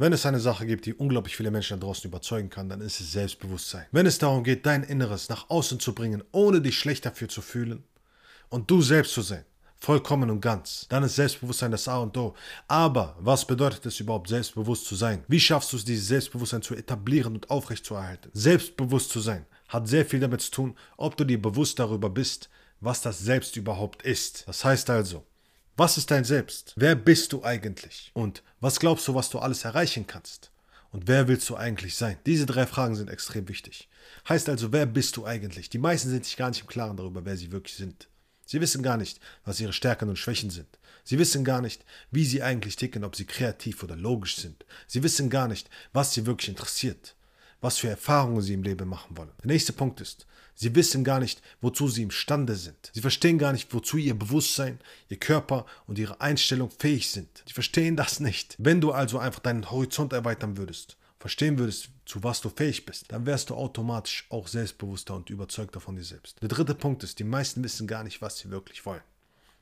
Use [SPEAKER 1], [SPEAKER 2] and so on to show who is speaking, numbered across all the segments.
[SPEAKER 1] Wenn es eine Sache gibt, die unglaublich viele Menschen da draußen überzeugen kann, dann ist es Selbstbewusstsein. Wenn es darum geht, dein Inneres nach außen zu bringen, ohne dich schlecht dafür zu fühlen und du selbst zu sein, vollkommen und ganz, dann ist Selbstbewusstsein das A und O. Aber was bedeutet es überhaupt, selbstbewusst zu sein? Wie schaffst du es, dieses Selbstbewusstsein zu etablieren und aufrechtzuerhalten? Selbstbewusst zu sein hat sehr viel damit zu tun, ob du dir bewusst darüber bist, was das Selbst überhaupt ist. Das heißt also, was ist dein Selbst? Wer bist du eigentlich? Und was glaubst du, was du alles erreichen kannst? Und wer willst du eigentlich sein? Diese drei Fragen sind extrem wichtig. Heißt also, wer bist du eigentlich? Die meisten sind sich gar nicht im Klaren darüber, wer sie wirklich sind. Sie wissen gar nicht, was ihre Stärken und Schwächen sind. Sie wissen gar nicht, wie sie eigentlich ticken, ob sie kreativ oder logisch sind. Sie wissen gar nicht, was sie wirklich interessiert, was für Erfahrungen sie im Leben machen wollen. Der nächste Punkt ist, sie wissen gar nicht, wozu sie imstande sind. Sie verstehen gar nicht, wozu ihr Bewusstsein, ihr Körper und ihre Einstellung fähig sind. Sie verstehen das nicht. Wenn du also einfach deinen Horizont erweitern würdest, verstehen würdest, zu was du fähig bist, dann wärst du automatisch auch selbstbewusster und überzeugter von dir selbst. Der dritte Punkt ist, die meisten wissen gar nicht, was sie wirklich wollen.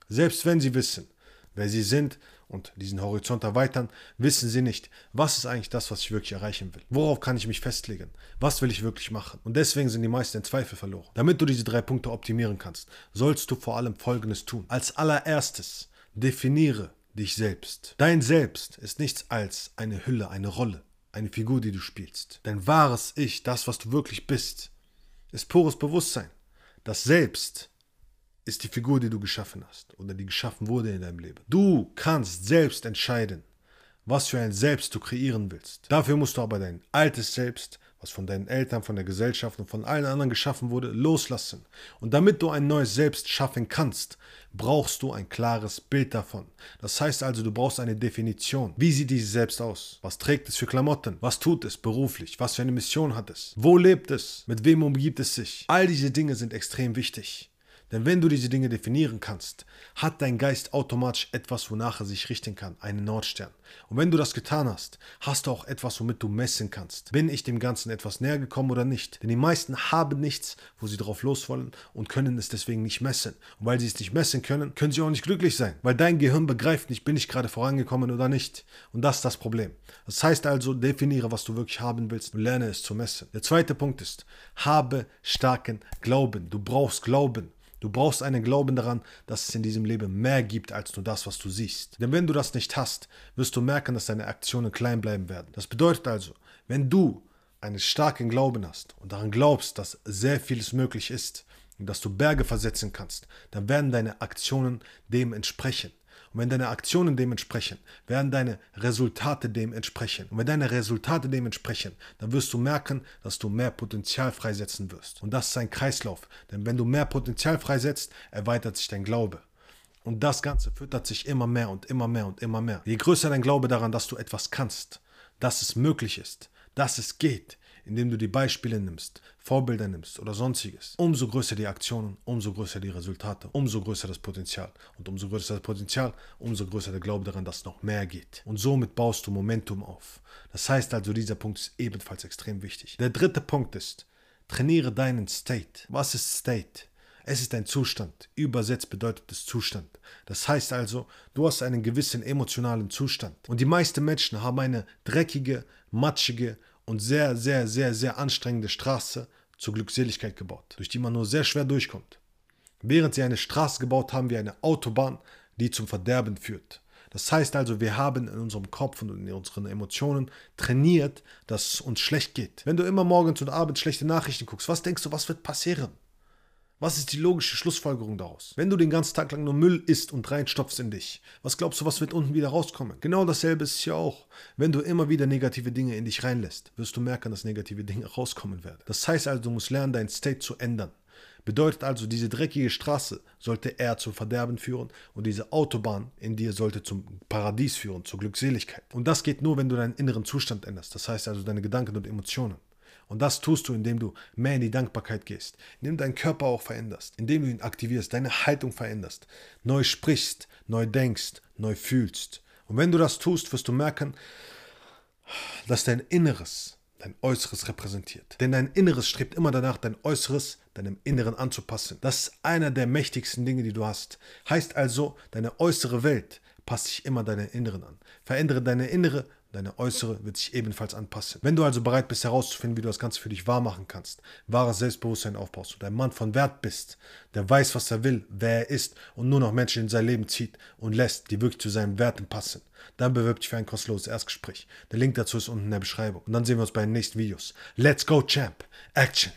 [SPEAKER 1] Selbst wenn sie wissen, wer sie sind und diesen Horizont erweitern, wissen sie nicht, was ist eigentlich das, was ich wirklich erreichen will. Worauf kann ich mich festlegen? Was will ich wirklich machen? Und deswegen sind die meisten in Zweifel verloren. Damit du diese drei Punkte optimieren kannst, sollst du vor allem Folgendes tun. Als allererstes definiere dich selbst. Dein Selbst ist nichts als eine Hülle, eine Rolle eine Figur, die du spielst. Dein wahres Ich, das, was du wirklich bist, ist pures Bewusstsein. Das Selbst ist die Figur, die du geschaffen hast oder die geschaffen wurde in deinem Leben. Du kannst selbst entscheiden, was für ein Selbst du kreieren willst. Dafür musst du aber dein altes Selbst was von deinen Eltern, von der Gesellschaft und von allen anderen geschaffen wurde, loslassen. Und damit du ein neues Selbst schaffen kannst, brauchst du ein klares Bild davon. Das heißt also, du brauchst eine Definition. Wie sieht dieses Selbst aus? Was trägt es für Klamotten? Was tut es beruflich? Was für eine Mission hat es? Wo lebt es? Mit wem umgibt es sich? All diese Dinge sind extrem wichtig. Denn wenn du diese Dinge definieren kannst, hat dein Geist automatisch etwas, wonach er sich richten kann, einen Nordstern. Und wenn du das getan hast, hast du auch etwas, womit du messen kannst. Bin ich dem Ganzen etwas näher gekommen oder nicht? Denn die meisten haben nichts, wo sie drauf los wollen und können es deswegen nicht messen. Und weil sie es nicht messen können, können sie auch nicht glücklich sein. Weil dein Gehirn begreift nicht, bin ich gerade vorangekommen oder nicht. Und das ist das Problem. Das heißt also, definiere, was du wirklich haben willst und lerne es zu messen. Der zweite Punkt ist, habe starken Glauben. Du brauchst Glauben. Du brauchst einen Glauben daran, dass es in diesem Leben mehr gibt als nur das, was du siehst. Denn wenn du das nicht hast, wirst du merken, dass deine Aktionen klein bleiben werden. Das bedeutet also, wenn du einen starken Glauben hast und daran glaubst, dass sehr vieles möglich ist und dass du Berge versetzen kannst, dann werden deine Aktionen dem entsprechen. Und wenn deine Aktionen dementsprechend, werden deine Resultate dementsprechend. Und wenn deine Resultate dementsprechend, dann wirst du merken, dass du mehr Potenzial freisetzen wirst. Und das ist ein Kreislauf. Denn wenn du mehr Potenzial freisetzt, erweitert sich dein Glaube. Und das Ganze füttert sich immer mehr und immer mehr und immer mehr. Je größer dein Glaube daran, dass du etwas kannst, dass es möglich ist, dass es geht, indem du die Beispiele nimmst, Vorbilder nimmst oder sonstiges, umso größer die Aktionen, umso größer die Resultate, umso größer das Potenzial. Und umso größer das Potenzial, umso größer der Glaube daran, dass noch mehr geht. Und somit baust du Momentum auf. Das heißt also, dieser Punkt ist ebenfalls extrem wichtig. Der dritte Punkt ist, trainiere deinen State. Was ist State? Es ist ein Zustand. Übersetzt bedeutet es Zustand. Das heißt also, du hast einen gewissen emotionalen Zustand. Und die meisten Menschen haben eine dreckige, matschige und sehr, sehr, sehr, sehr anstrengende Straße zur Glückseligkeit gebaut, durch die man nur sehr schwer durchkommt. Während sie eine Straße gebaut haben wie eine Autobahn, die zum Verderben führt. Das heißt also, wir haben in unserem Kopf und in unseren Emotionen trainiert, dass es uns schlecht geht. Wenn du immer morgens und abends schlechte Nachrichten guckst, was denkst du, was wird passieren? Was ist die logische Schlussfolgerung daraus? Wenn du den ganzen Tag lang nur Müll isst und reinstopfst in dich, was glaubst du, was wird unten wieder rauskommen? Genau dasselbe ist es hier auch. Wenn du immer wieder negative Dinge in dich reinlässt, wirst du merken, dass negative Dinge rauskommen werden. Das heißt also, du musst lernen, dein State zu ändern. Bedeutet also, diese dreckige Straße sollte eher zum Verderben führen und diese Autobahn in dir sollte zum Paradies führen, zur Glückseligkeit. Und das geht nur, wenn du deinen inneren Zustand änderst. Das heißt also deine Gedanken und Emotionen. Und das tust du, indem du mehr in die Dankbarkeit gehst, indem du deinen Körper auch veränderst, indem du ihn aktivierst, deine Haltung veränderst, neu sprichst, neu denkst, neu fühlst. Und wenn du das tust, wirst du merken, dass dein Inneres dein Äußeres repräsentiert. Denn dein Inneres strebt immer danach, dein Äußeres deinem Inneren anzupassen. Das ist einer der mächtigsten Dinge, die du hast. Heißt also, deine äußere Welt passt sich immer deinem Inneren an. Verändere deine innere Deine äußere wird sich ebenfalls anpassen. Wenn du also bereit bist herauszufinden, wie du das Ganze für dich wahr machen kannst, wahres Selbstbewusstsein aufbaust und ein Mann von Wert bist, der weiß, was er will, wer er ist und nur noch Menschen in sein Leben zieht und lässt, die wirklich zu seinen Werten passen, dann bewirb dich für ein kostenloses Erstgespräch. Der Link dazu ist unten in der Beschreibung. Und dann sehen wir uns bei den nächsten Videos. Let's go, Champ! Action!